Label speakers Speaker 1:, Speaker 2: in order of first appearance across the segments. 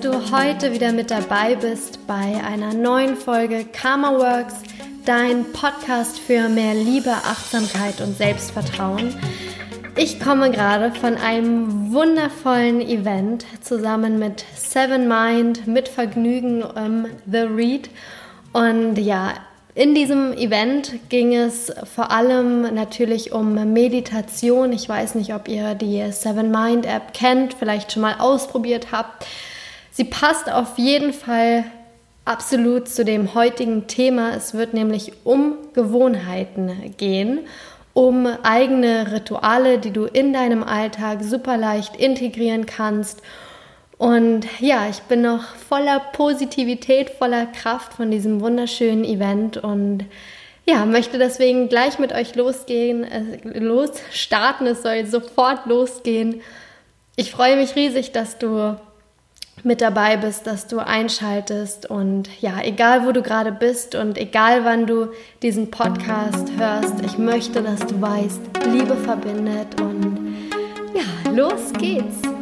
Speaker 1: dass du heute wieder mit dabei bist bei einer neuen Folge Karma Works, dein Podcast für mehr Liebe, Achtsamkeit und Selbstvertrauen. Ich komme gerade von einem wundervollen Event zusammen mit Seven Mind, mit Vergnügen um, The Read. Und ja, in diesem Event ging es vor allem natürlich um Meditation. Ich weiß nicht, ob ihr die Seven Mind App kennt, vielleicht schon mal ausprobiert habt. Sie passt auf jeden Fall absolut zu dem heutigen Thema. Es wird nämlich um Gewohnheiten gehen, um eigene Rituale, die du in deinem Alltag super leicht integrieren kannst. Und ja, ich bin noch voller Positivität, voller Kraft von diesem wunderschönen Event und ja, möchte deswegen gleich mit euch losgehen, äh, losstarten. Es soll sofort losgehen. Ich freue mich riesig, dass du mit dabei bist, dass du einschaltest und ja, egal wo du gerade bist und egal wann du diesen Podcast hörst, ich möchte, dass du weißt, Liebe verbindet und ja, los geht's.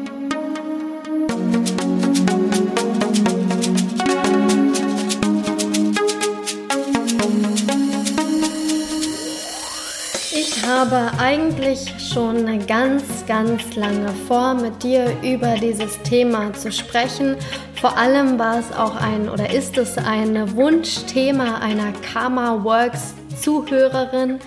Speaker 1: Habe eigentlich schon ganz, ganz lange vor, mit dir über dieses Thema zu sprechen. Vor allem war es auch ein oder ist es ein Wunschthema einer Karma Works Zuhörerin.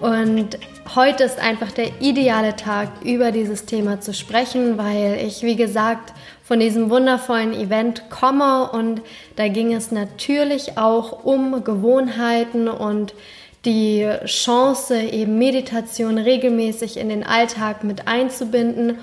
Speaker 1: Und heute ist einfach der ideale Tag, über dieses Thema zu sprechen, weil ich, wie gesagt, von diesem wundervollen Event komme und da ging es natürlich auch um Gewohnheiten und die Chance, eben Meditation regelmäßig in den Alltag mit einzubinden.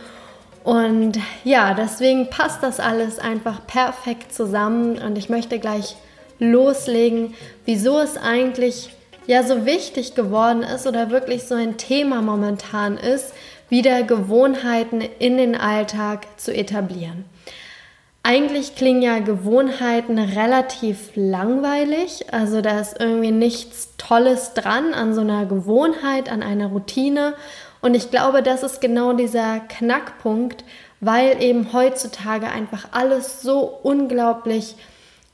Speaker 1: Und ja, deswegen passt das alles einfach perfekt zusammen und ich möchte gleich loslegen, wieso es eigentlich ja so wichtig geworden ist oder wirklich so ein Thema momentan ist, wieder Gewohnheiten in den Alltag zu etablieren. Eigentlich klingen ja Gewohnheiten relativ langweilig, also da ist irgendwie nichts Tolles dran an so einer Gewohnheit, an einer Routine. Und ich glaube, das ist genau dieser Knackpunkt, weil eben heutzutage einfach alles so unglaublich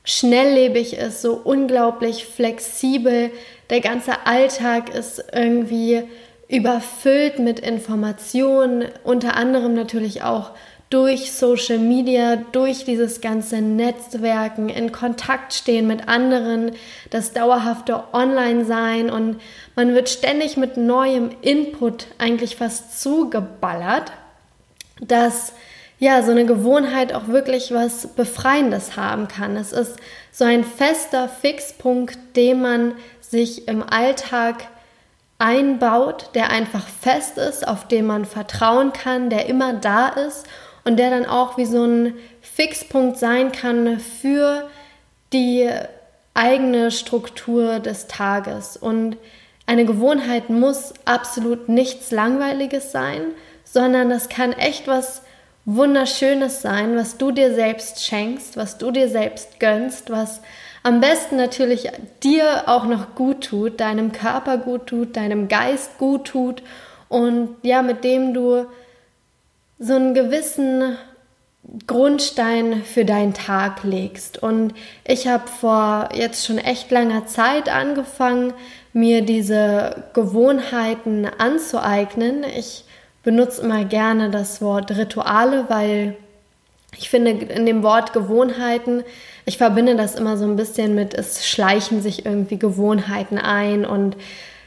Speaker 1: schnelllebig ist, so unglaublich flexibel. Der ganze Alltag ist irgendwie überfüllt mit Informationen, unter anderem natürlich auch durch Social Media, durch dieses ganze Netzwerken, in Kontakt stehen mit anderen, das dauerhafte Online-Sein und man wird ständig mit neuem Input eigentlich fast zugeballert, dass ja so eine Gewohnheit auch wirklich was Befreiendes haben kann. Es ist so ein fester Fixpunkt, den man sich im Alltag einbaut, der einfach fest ist, auf den man vertrauen kann, der immer da ist und der dann auch wie so ein Fixpunkt sein kann für die eigene Struktur des Tages. Und eine Gewohnheit muss absolut nichts Langweiliges sein, sondern das kann echt was Wunderschönes sein, was du dir selbst schenkst, was du dir selbst gönnst, was am besten natürlich dir auch noch gut tut, deinem Körper gut tut, deinem Geist gut tut und ja, mit dem du so einen gewissen Grundstein für deinen Tag legst. Und ich habe vor jetzt schon echt langer Zeit angefangen, mir diese Gewohnheiten anzueignen. Ich benutze immer gerne das Wort Rituale, weil ich finde in dem Wort Gewohnheiten, ich verbinde das immer so ein bisschen mit, es schleichen sich irgendwie Gewohnheiten ein. Und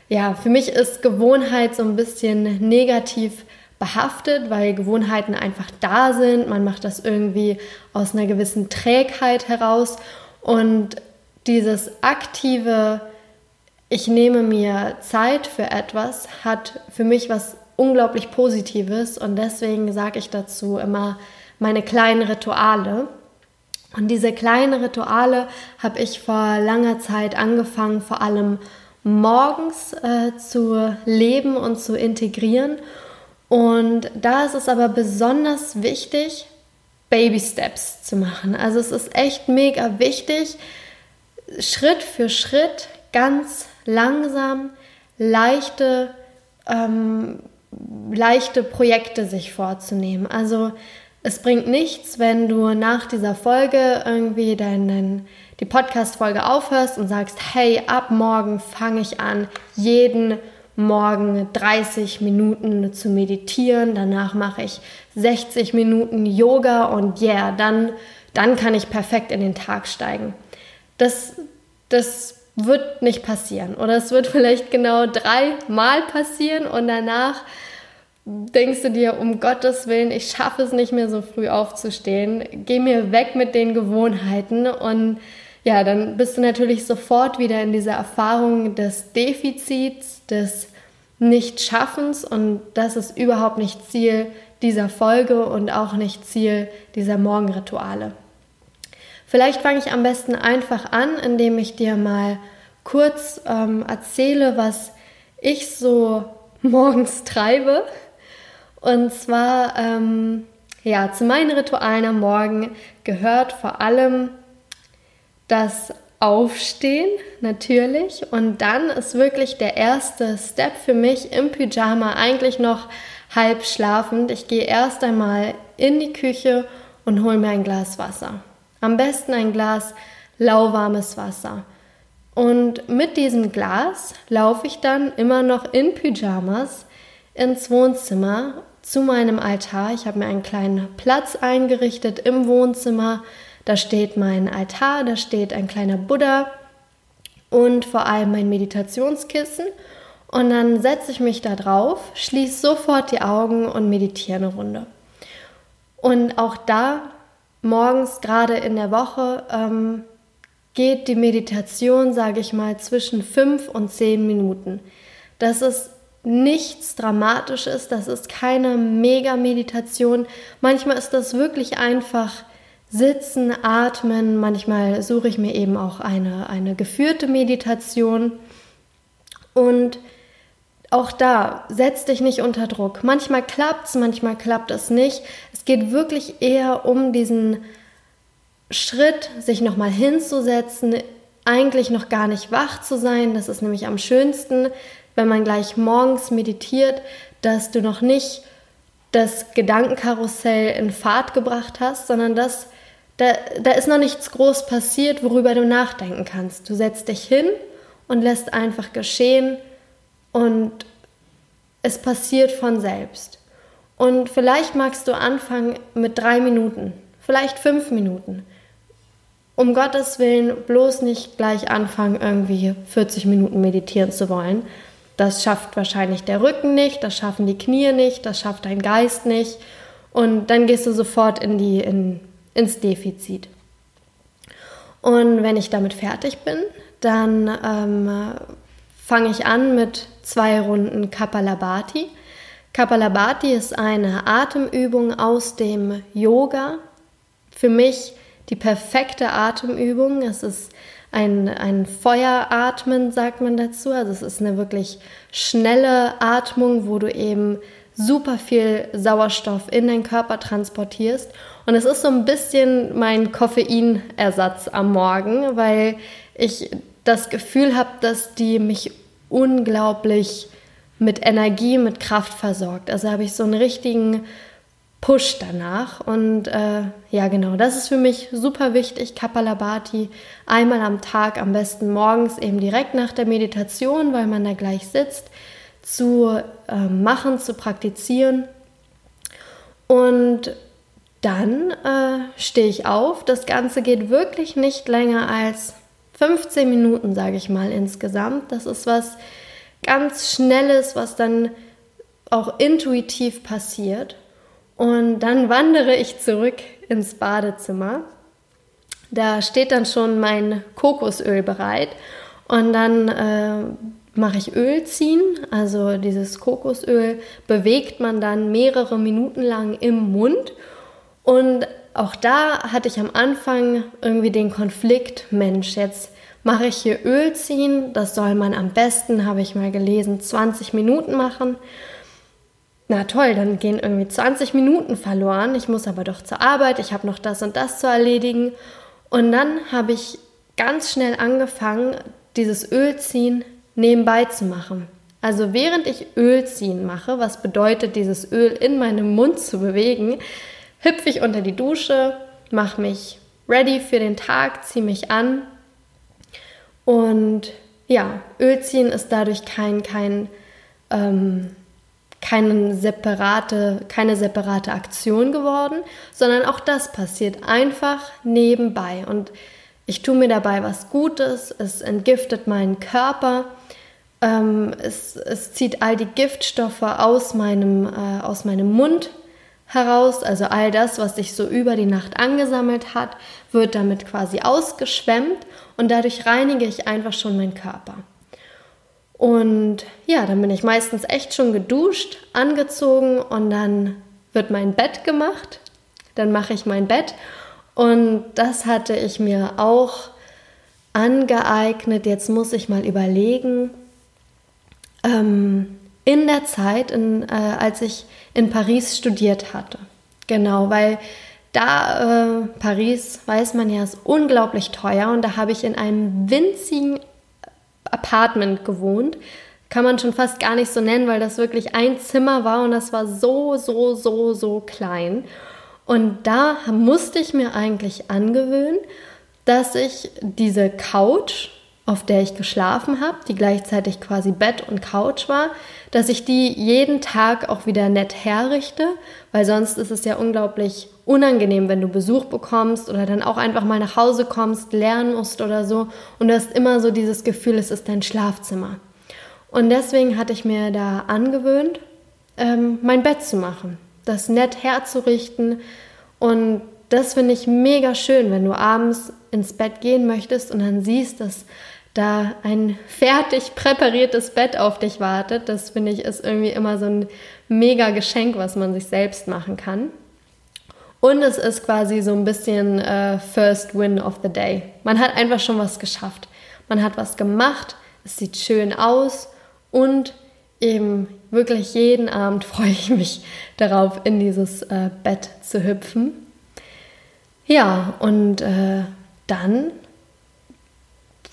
Speaker 1: ja, für mich ist Gewohnheit so ein bisschen negativ behaftet, weil Gewohnheiten einfach da sind. Man macht das irgendwie aus einer gewissen Trägheit heraus. Und dieses aktive, ich nehme mir Zeit für etwas, hat für mich was unglaublich Positives. Und deswegen sage ich dazu immer meine kleinen Rituale. Und diese kleinen Rituale habe ich vor langer Zeit angefangen, vor allem morgens äh, zu leben und zu integrieren. Und da ist es aber besonders wichtig, Baby Steps zu machen. Also es ist echt mega wichtig, Schritt für Schritt, ganz langsam, leichte, ähm, leichte Projekte sich vorzunehmen. Also Es bringt nichts, wenn du nach dieser Folge irgendwie deinen, die Podcast-Folge aufhörst und sagst, hey, ab morgen fange ich an, jeden Morgen 30 Minuten zu meditieren, danach mache ich 60 Minuten Yoga und yeah, dann, dann kann ich perfekt in den Tag steigen. Das, das wird nicht passieren. Oder es wird vielleicht genau dreimal passieren und danach denkst du dir, um Gottes Willen, ich schaffe es nicht mehr so früh aufzustehen. Geh mir weg mit den Gewohnheiten und ja, dann bist du natürlich sofort wieder in dieser Erfahrung des Defizits, des Nichtschaffens und das ist überhaupt nicht Ziel dieser Folge und auch nicht Ziel dieser Morgenrituale. Vielleicht fange ich am besten einfach an, indem ich dir mal kurz ähm, erzähle, was ich so morgens treibe. Und zwar, ähm, ja, zu meinen Ritualen am Morgen gehört vor allem das Aufstehen natürlich. Und dann ist wirklich der erste Step für mich im Pyjama eigentlich noch halb schlafend. Ich gehe erst einmal in die Küche und hole mir ein Glas Wasser. Am besten ein Glas lauwarmes Wasser. Und mit diesem Glas laufe ich dann immer noch in Pyjamas ins Wohnzimmer zu meinem Altar. Ich habe mir einen kleinen Platz eingerichtet im Wohnzimmer. Da steht mein Altar, da steht ein kleiner Buddha und vor allem mein Meditationskissen. Und dann setze ich mich da drauf, schließe sofort die Augen und meditiere eine Runde. Und auch da morgens, gerade in der Woche, ähm, geht die Meditation, sage ich mal, zwischen fünf und zehn Minuten. Das ist nichts Dramatisches, das ist keine Mega-Meditation. Manchmal ist das wirklich einfach sitzen, atmen. Manchmal suche ich mir eben auch eine, eine geführte Meditation. Und auch da, setz dich nicht unter Druck. Manchmal klappt es, manchmal klappt es nicht. Es geht wirklich eher um diesen Schritt, sich nochmal hinzusetzen, eigentlich noch gar nicht wach zu sein. Das ist nämlich am schönsten, wenn man gleich morgens meditiert, dass du noch nicht das Gedankenkarussell in Fahrt gebracht hast, sondern dass da, da ist noch nichts groß passiert, worüber du nachdenken kannst. Du setzt dich hin und lässt einfach geschehen, und es passiert von selbst. Und vielleicht magst du anfangen mit drei Minuten, vielleicht fünf Minuten. Um Gottes Willen bloß nicht gleich anfangen, irgendwie 40 Minuten meditieren zu wollen. Das schafft wahrscheinlich der Rücken nicht, das schaffen die Knie nicht, das schafft dein Geist nicht. Und dann gehst du sofort in die, in, ins Defizit. Und wenn ich damit fertig bin, dann ähm, fange ich an mit zwei Runden Kapalabhati. Kapalabhati ist eine Atemübung aus dem Yoga. Für mich die perfekte Atemübung. Es ist ein, ein Feueratmen, sagt man dazu. Also es ist eine wirklich schnelle Atmung, wo du eben super viel Sauerstoff in den Körper transportierst. Und es ist so ein bisschen mein Koffeinersatz am Morgen, weil ich das Gefühl habe, dass die mich unglaublich mit Energie, mit Kraft versorgt. Also habe ich so einen richtigen Push danach. Und äh, ja, genau, das ist für mich super wichtig. Kapalabhati einmal am Tag, am besten morgens, eben direkt nach der Meditation, weil man da gleich sitzt, zu äh, machen, zu praktizieren. Und dann äh, stehe ich auf. Das Ganze geht wirklich nicht länger als 15 Minuten, sage ich mal, insgesamt. Das ist was ganz Schnelles, was dann auch intuitiv passiert. Und dann wandere ich zurück ins Badezimmer. Da steht dann schon mein Kokosöl bereit. Und dann äh, mache ich Öl ziehen. Also dieses Kokosöl bewegt man dann mehrere Minuten lang im Mund. Und auch da hatte ich am Anfang irgendwie den Konflikt, Mensch, jetzt mache ich hier Öl ziehen. Das soll man am besten, habe ich mal gelesen, 20 Minuten machen. Na toll, dann gehen irgendwie 20 Minuten verloren. Ich muss aber doch zur Arbeit, ich habe noch das und das zu erledigen. Und dann habe ich ganz schnell angefangen, dieses Ölziehen nebenbei zu machen. Also während ich Ölziehen mache, was bedeutet, dieses Öl in meinem Mund zu bewegen, hüpfe ich unter die Dusche, mache mich ready für den Tag, ziehe mich an und ja, Ölziehen ist dadurch kein, kein, ähm, keine, separate, keine separate Aktion geworden, sondern auch das passiert einfach nebenbei. Und ich tue mir dabei was Gutes, es entgiftet meinen Körper, ähm, es, es zieht all die Giftstoffe aus meinem, äh, aus meinem Mund heraus, also all das, was sich so über die Nacht angesammelt hat, wird damit quasi ausgeschwemmt und dadurch reinige ich einfach schon meinen Körper. Und ja, dann bin ich meistens echt schon geduscht, angezogen und dann wird mein Bett gemacht. Dann mache ich mein Bett und das hatte ich mir auch angeeignet. Jetzt muss ich mal überlegen. Ähm, in der Zeit, in, äh, als ich in Paris studiert hatte. Genau, weil da äh, Paris, weiß man ja, ist unglaublich teuer und da habe ich in einem winzigen Apartment gewohnt. Kann man schon fast gar nicht so nennen, weil das wirklich ein Zimmer war und das war so, so, so, so klein. Und da musste ich mir eigentlich angewöhnen, dass ich diese Couch, auf der ich geschlafen habe, die gleichzeitig quasi Bett und Couch war, dass ich die jeden Tag auch wieder nett herrichte, weil sonst ist es ja unglaublich unangenehm, wenn du Besuch bekommst oder dann auch einfach mal nach Hause kommst, lernen musst oder so und du hast immer so dieses Gefühl, es ist dein Schlafzimmer. Und deswegen hatte ich mir da angewöhnt, ähm, mein Bett zu machen, das nett herzurichten und das finde ich mega schön, wenn du abends ins Bett gehen möchtest und dann siehst, dass da ein fertig präpariertes Bett auf dich wartet. Das finde ich ist irgendwie immer so ein mega Geschenk, was man sich selbst machen kann. Und es ist quasi so ein bisschen äh, First Win of the Day. Man hat einfach schon was geschafft. Man hat was gemacht, es sieht schön aus und eben wirklich jeden Abend freue ich mich darauf, in dieses äh, Bett zu hüpfen. Ja, und äh, dann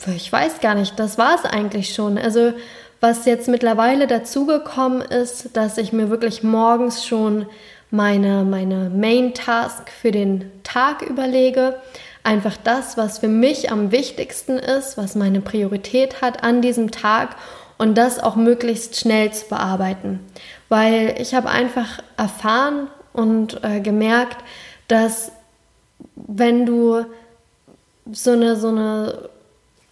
Speaker 1: ich weiß gar nicht, das war es eigentlich schon. Also was jetzt mittlerweile dazugekommen ist, dass ich mir wirklich morgens schon meine, meine Main Task für den Tag überlege. Einfach das, was für mich am wichtigsten ist, was meine Priorität hat an diesem Tag und das auch möglichst schnell zu bearbeiten. Weil ich habe einfach erfahren und äh, gemerkt, dass wenn du so eine, so eine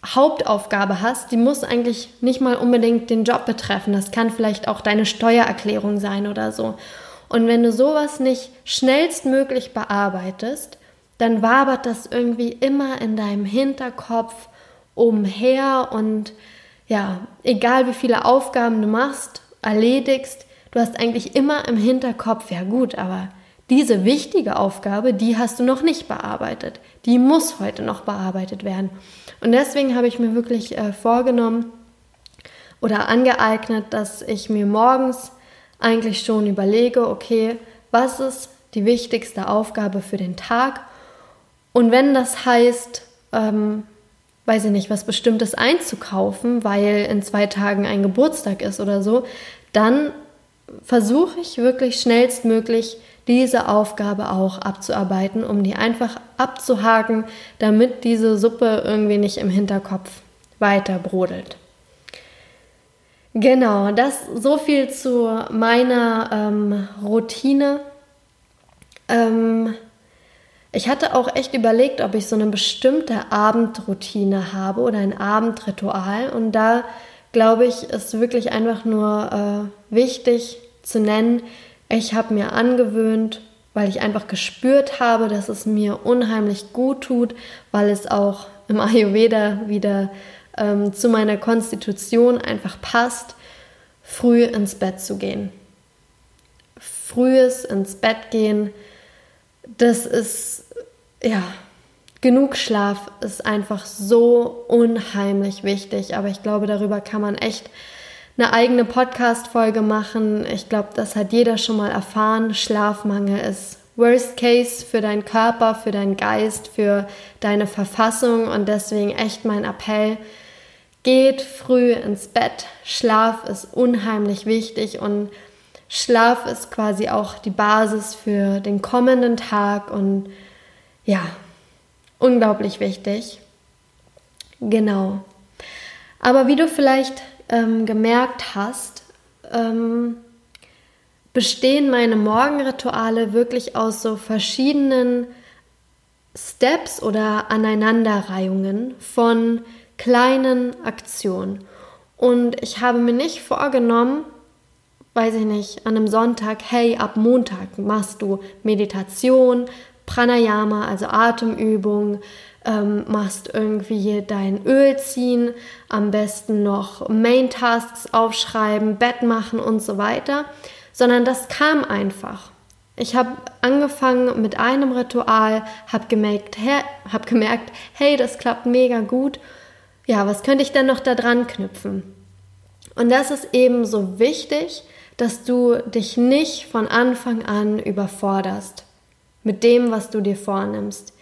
Speaker 1: Hauptaufgabe hast, die muss eigentlich nicht mal unbedingt den Job betreffen. Das kann vielleicht auch deine Steuererklärung sein oder so. Und wenn du sowas nicht schnellstmöglich bearbeitest, dann wabert das irgendwie immer in deinem Hinterkopf umher und ja, egal wie viele Aufgaben du machst, erledigst, du hast eigentlich immer im Hinterkopf, ja gut, aber diese wichtige Aufgabe, die hast du noch nicht bearbeitet. Die muss heute noch bearbeitet werden. Und deswegen habe ich mir wirklich äh, vorgenommen oder angeeignet, dass ich mir morgens eigentlich schon überlege, okay, was ist die wichtigste Aufgabe für den Tag? Und wenn das heißt, ähm, weiß ich nicht, was Bestimmtes einzukaufen, weil in zwei Tagen ein Geburtstag ist oder so, dann versuche ich wirklich schnellstmöglich diese Aufgabe auch abzuarbeiten, um die einfach abzuhaken, damit diese Suppe irgendwie nicht im Hinterkopf weiter brodelt. Genau, das so viel zu meiner ähm, Routine. Ähm, ich hatte auch echt überlegt, ob ich so eine bestimmte Abendroutine habe oder ein Abendritual. Und da glaube ich, ist wirklich einfach nur äh, wichtig zu nennen, ich habe mir angewöhnt, weil ich einfach gespürt habe, dass es mir unheimlich gut tut, weil es auch im Ayurveda wieder ähm, zu meiner Konstitution einfach passt, früh ins Bett zu gehen. Frühes ins Bett gehen, das ist, ja, genug Schlaf ist einfach so unheimlich wichtig, aber ich glaube, darüber kann man echt eine eigene Podcast-Folge machen. Ich glaube, das hat jeder schon mal erfahren. Schlafmangel ist Worst Case für deinen Körper, für deinen Geist, für deine Verfassung und deswegen echt mein Appell. Geht früh ins Bett. Schlaf ist unheimlich wichtig und Schlaf ist quasi auch die Basis für den kommenden Tag und ja, unglaublich wichtig. Genau. Aber wie du vielleicht ähm, gemerkt hast, ähm, bestehen meine Morgenrituale wirklich aus so verschiedenen Steps oder Aneinanderreihungen von kleinen Aktionen. Und ich habe mir nicht vorgenommen, weiß ich nicht, an einem Sonntag, hey, ab Montag machst du Meditation, Pranayama, also Atemübung, ähm, machst irgendwie dein Öl ziehen, am besten noch Main Tasks aufschreiben, Bett machen und so weiter, sondern das kam einfach. Ich habe angefangen mit einem Ritual, habe gemerkt, hab gemerkt, hey, das klappt mega gut. Ja, was könnte ich denn noch da dran knüpfen? Und das ist eben so wichtig, dass du dich nicht von Anfang an überforderst mit dem, was du dir vornimmst.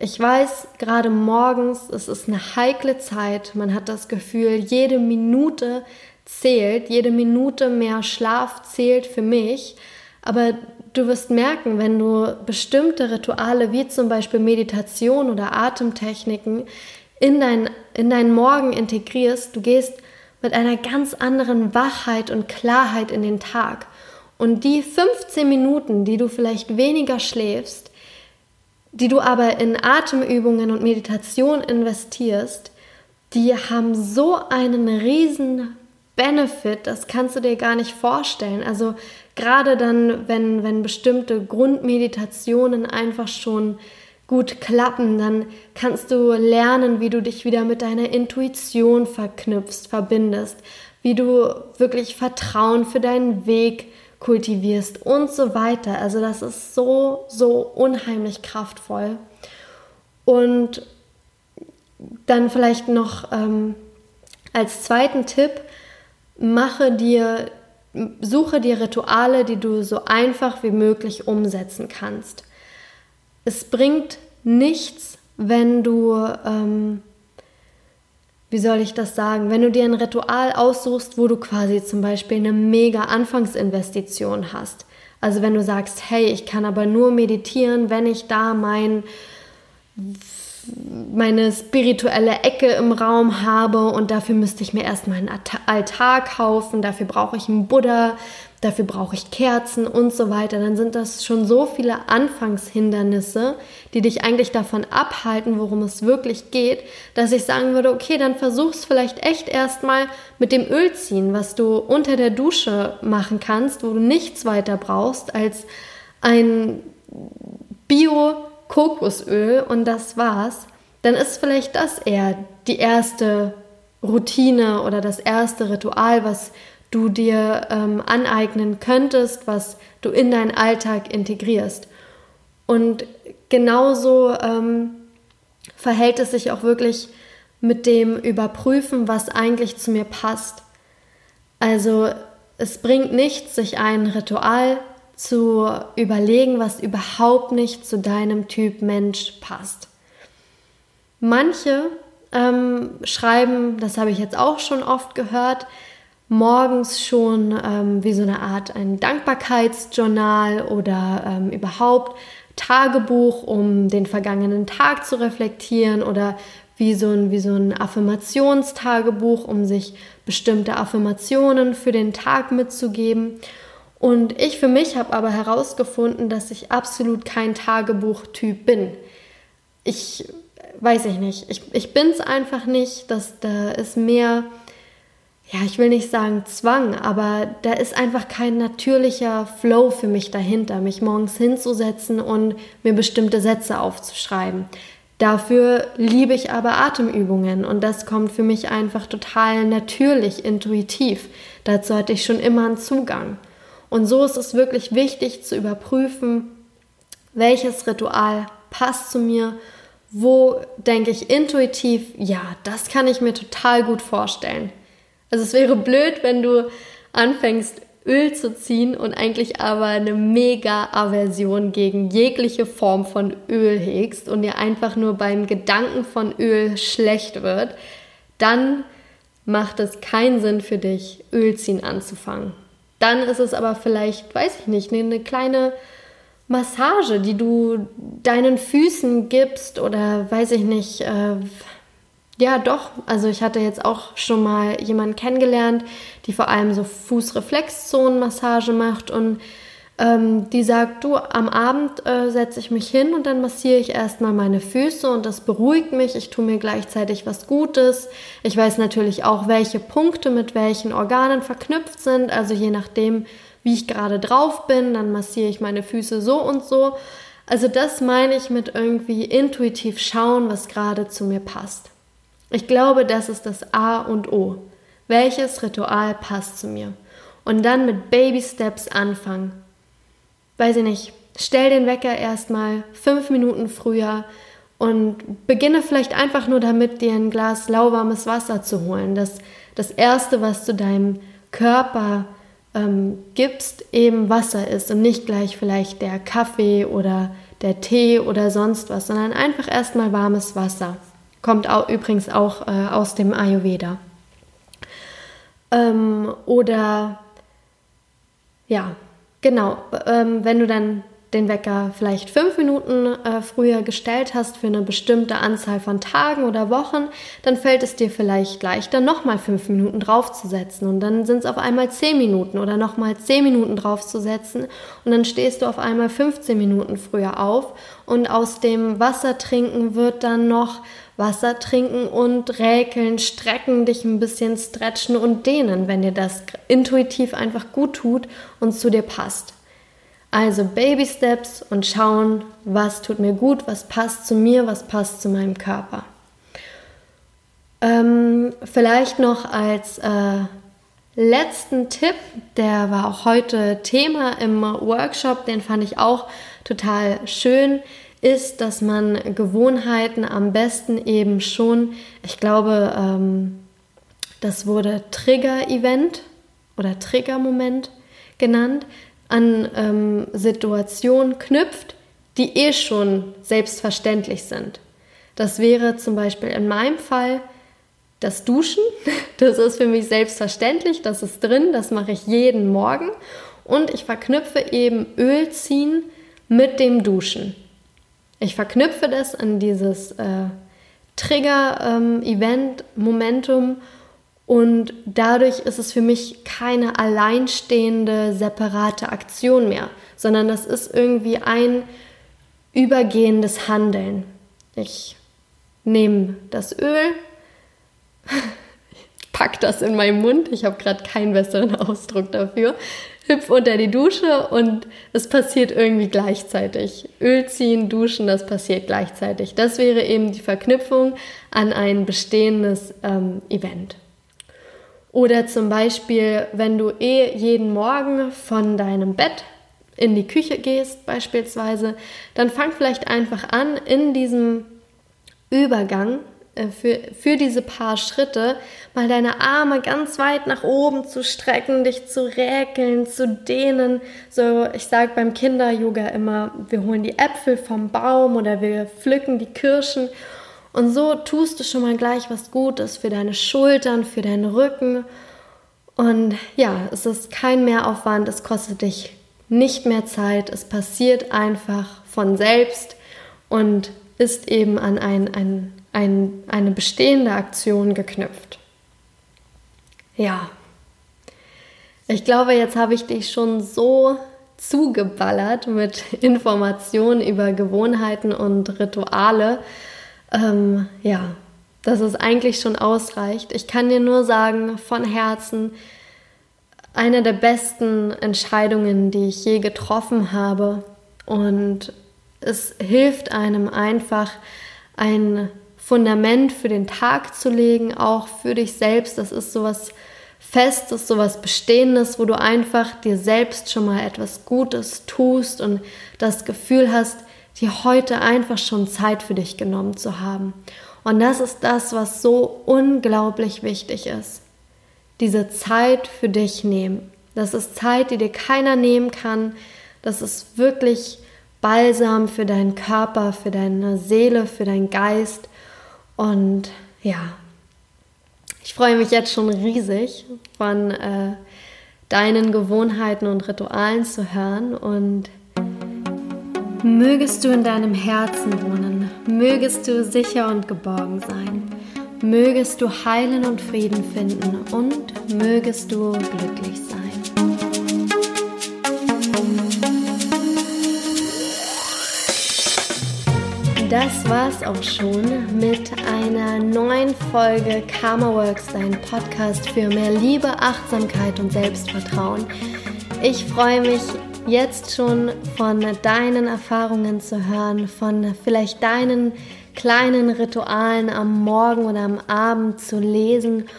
Speaker 1: Ich weiß, gerade morgens, es ist eine heikle Zeit. Man hat das Gefühl, jede Minute zählt, jede Minute mehr Schlaf zählt für mich. Aber du wirst merken, wenn du bestimmte Rituale wie zum Beispiel Meditation oder Atemtechniken in, dein, in deinen Morgen integrierst, du gehst mit einer ganz anderen Wachheit und Klarheit in den Tag. Und die 15 Minuten, die du vielleicht weniger schläfst, die du aber in Atemübungen und Meditation investierst, die haben so einen riesen Benefit, das kannst du dir gar nicht vorstellen. Also gerade dann, wenn, wenn bestimmte Grundmeditationen einfach schon gut klappen, dann kannst du lernen, wie du dich wieder mit deiner Intuition verknüpfst, verbindest, wie du wirklich Vertrauen für deinen Weg kultivierst und so weiter. Also das ist so, so unheimlich kraftvoll. Und dann vielleicht noch ähm, als zweiten Tipp, mache dir, suche dir Rituale, die du so einfach wie möglich umsetzen kannst. Es bringt nichts, wenn du ähm, wie soll ich das sagen, wenn du dir ein Ritual aussuchst, wo du quasi zum Beispiel eine mega Anfangsinvestition hast. Also wenn du sagst, hey, ich kann aber nur meditieren, wenn ich da mein meine spirituelle Ecke im Raum habe und dafür müsste ich mir erstmal einen Altar kaufen, dafür brauche ich einen Buddha, dafür brauche ich Kerzen und so weiter, dann sind das schon so viele Anfangshindernisse, die dich eigentlich davon abhalten, worum es wirklich geht, dass ich sagen würde, okay, dann versuch's vielleicht echt erstmal mit dem Öl ziehen, was du unter der Dusche machen kannst, wo du nichts weiter brauchst als ein Bio-Kokosöl und das war's. Dann ist vielleicht das eher die erste Routine oder das erste Ritual, was du dir ähm, aneignen könntest, was du in deinen Alltag integrierst. Und genauso ähm, verhält es sich auch wirklich mit dem Überprüfen, was eigentlich zu mir passt. Also es bringt nichts, sich ein Ritual zu überlegen, was überhaupt nicht zu deinem Typ Mensch passt. Manche ähm, schreiben, das habe ich jetzt auch schon oft gehört, morgens schon ähm, wie so eine Art ein Dankbarkeitsjournal oder ähm, überhaupt Tagebuch, um den vergangenen Tag zu reflektieren oder wie so ein, wie so ein Affirmationstagebuch, um sich bestimmte Affirmationen für den Tag mitzugeben. Und ich für mich habe aber herausgefunden, dass ich absolut kein Tagebuchtyp bin. Ich weiß ich nicht. Ich, ich bin es einfach nicht. dass da ist mehr ja, ich will nicht sagen Zwang, aber da ist einfach kein natürlicher Flow für mich dahinter, mich morgens hinzusetzen und mir bestimmte Sätze aufzuschreiben. Dafür liebe ich aber Atemübungen und das kommt für mich einfach total natürlich, intuitiv. Dazu hatte ich schon immer einen Zugang. Und so ist es wirklich wichtig zu überprüfen, welches Ritual passt zu mir, wo denke ich intuitiv, ja, das kann ich mir total gut vorstellen. Also es wäre blöd, wenn du anfängst, Öl zu ziehen und eigentlich aber eine mega Aversion gegen jegliche Form von Öl hegst und dir einfach nur beim Gedanken von Öl schlecht wird, dann macht es keinen Sinn für dich, Öl ziehen anzufangen. Dann ist es aber vielleicht, weiß ich nicht, eine kleine Massage, die du deinen Füßen gibst oder weiß ich nicht. Äh, ja, doch. Also ich hatte jetzt auch schon mal jemanden kennengelernt, die vor allem so Fußreflexzonenmassage macht und ähm, die sagt, du, am Abend äh, setze ich mich hin und dann massiere ich erstmal meine Füße und das beruhigt mich. Ich tue mir gleichzeitig was Gutes. Ich weiß natürlich auch, welche Punkte mit welchen Organen verknüpft sind. Also je nachdem, wie ich gerade drauf bin, dann massiere ich meine Füße so und so. Also das meine ich mit irgendwie intuitiv schauen, was gerade zu mir passt. Ich glaube, das ist das A und O. Welches Ritual passt zu mir? Und dann mit Baby Steps anfangen weiß ich nicht, stell den Wecker erstmal fünf Minuten früher und beginne vielleicht einfach nur damit, dir ein Glas lauwarmes Wasser zu holen. Das, das Erste, was du deinem Körper ähm, gibst, eben Wasser ist und nicht gleich vielleicht der Kaffee oder der Tee oder sonst was, sondern einfach erstmal warmes Wasser. Kommt auch, übrigens auch äh, aus dem Ayurveda. Ähm, oder ja, Genau, ähm, wenn du dann den Wecker vielleicht fünf Minuten äh, früher gestellt hast für eine bestimmte Anzahl von Tagen oder Wochen, dann fällt es dir vielleicht leichter, nochmal fünf Minuten draufzusetzen. Und dann sind es auf einmal zehn Minuten oder nochmal zehn Minuten draufzusetzen. Und dann stehst du auf einmal 15 Minuten früher auf. Und aus dem Wasser trinken wird dann noch Wasser trinken und räkeln, strecken, dich ein bisschen stretchen und dehnen, wenn dir das intuitiv einfach gut tut und zu dir passt. Also Baby Steps und schauen, was tut mir gut, was passt zu mir, was passt zu meinem Körper. Ähm, vielleicht noch als äh, letzten Tipp, der war auch heute Thema im Workshop, den fand ich auch total schön ist, dass man Gewohnheiten am besten eben schon, ich glaube, ähm, das wurde Trigger-Event oder Trigger-Moment genannt, an ähm, Situationen knüpft, die eh schon selbstverständlich sind. Das wäre zum Beispiel in meinem Fall das Duschen. Das ist für mich selbstverständlich, das ist drin, das mache ich jeden Morgen. Und ich verknüpfe eben Öl ziehen mit dem Duschen. Ich verknüpfe das an dieses äh, Trigger-Event, ähm, und dadurch ist es für mich keine alleinstehende, separate Aktion mehr, sondern das ist irgendwie ein übergehendes Handeln. Ich nehme das Öl, pack das in meinen Mund, ich habe gerade keinen besseren Ausdruck dafür, hüpf unter die Dusche und es passiert irgendwie gleichzeitig. Öl ziehen, duschen, das passiert gleichzeitig. Das wäre eben die Verknüpfung an ein bestehendes ähm, Event. Oder zum Beispiel, wenn du eh jeden Morgen von deinem Bett in die Küche gehst beispielsweise, dann fang vielleicht einfach an, in diesem Übergang für, für diese paar Schritte mal deine Arme ganz weit nach oben zu strecken, dich zu räkeln, zu dehnen. So, ich sage beim Kinder-Yoga immer, wir holen die Äpfel vom Baum oder wir pflücken die Kirschen. Und so tust du schon mal gleich was Gutes für deine Schultern, für deinen Rücken. Und ja, es ist kein Mehraufwand, es kostet dich nicht mehr Zeit, es passiert einfach von selbst und ist eben an ein, ein ein, eine bestehende Aktion geknüpft. Ja, ich glaube, jetzt habe ich dich schon so zugeballert mit Informationen über Gewohnheiten und Rituale. Ähm, ja, dass es eigentlich schon ausreicht. Ich kann dir nur sagen, von Herzen, eine der besten Entscheidungen, die ich je getroffen habe. Und es hilft einem einfach, ein Fundament für den Tag zu legen, auch für dich selbst. Das ist sowas Festes, sowas Bestehendes, wo du einfach dir selbst schon mal etwas Gutes tust und das Gefühl hast, dir heute einfach schon Zeit für dich genommen zu haben. Und das ist das, was so unglaublich wichtig ist. Diese Zeit für dich nehmen. Das ist Zeit, die dir keiner nehmen kann. Das ist wirklich Balsam für deinen Körper, für deine Seele, für deinen Geist. Und ja, ich freue mich jetzt schon riesig von äh, deinen Gewohnheiten und Ritualen zu hören und mögest du in deinem Herzen wohnen, mögest du sicher und geborgen sein, mögest du heilen und Frieden finden und mögest du glücklich sein. Das war's auch schon mit einer neuen Folge Karma Works, dein Podcast für mehr Liebe, Achtsamkeit und Selbstvertrauen. Ich freue mich jetzt schon von deinen Erfahrungen zu hören, von vielleicht deinen kleinen Ritualen am Morgen oder am Abend zu lesen.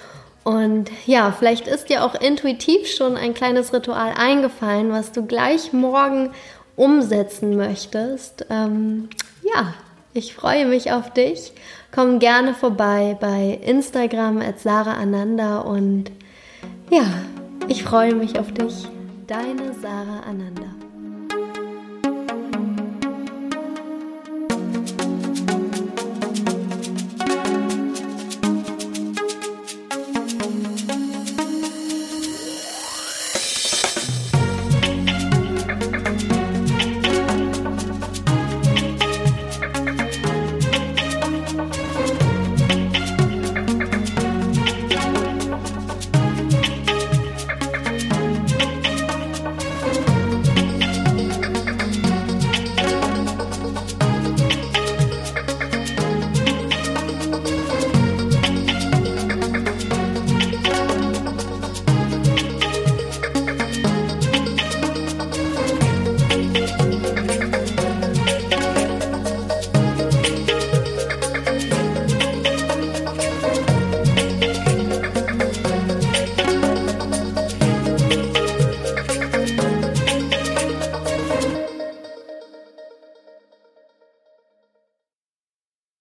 Speaker 1: Und ja, vielleicht ist dir auch intuitiv schon ein kleines Ritual eingefallen, was du gleich morgen umsetzen möchtest. Ähm, ja, ich freue mich auf dich. Komm gerne vorbei bei Instagram at Sarah Ananda und ja, ich freue mich auf dich. Deine Sarah Ananda.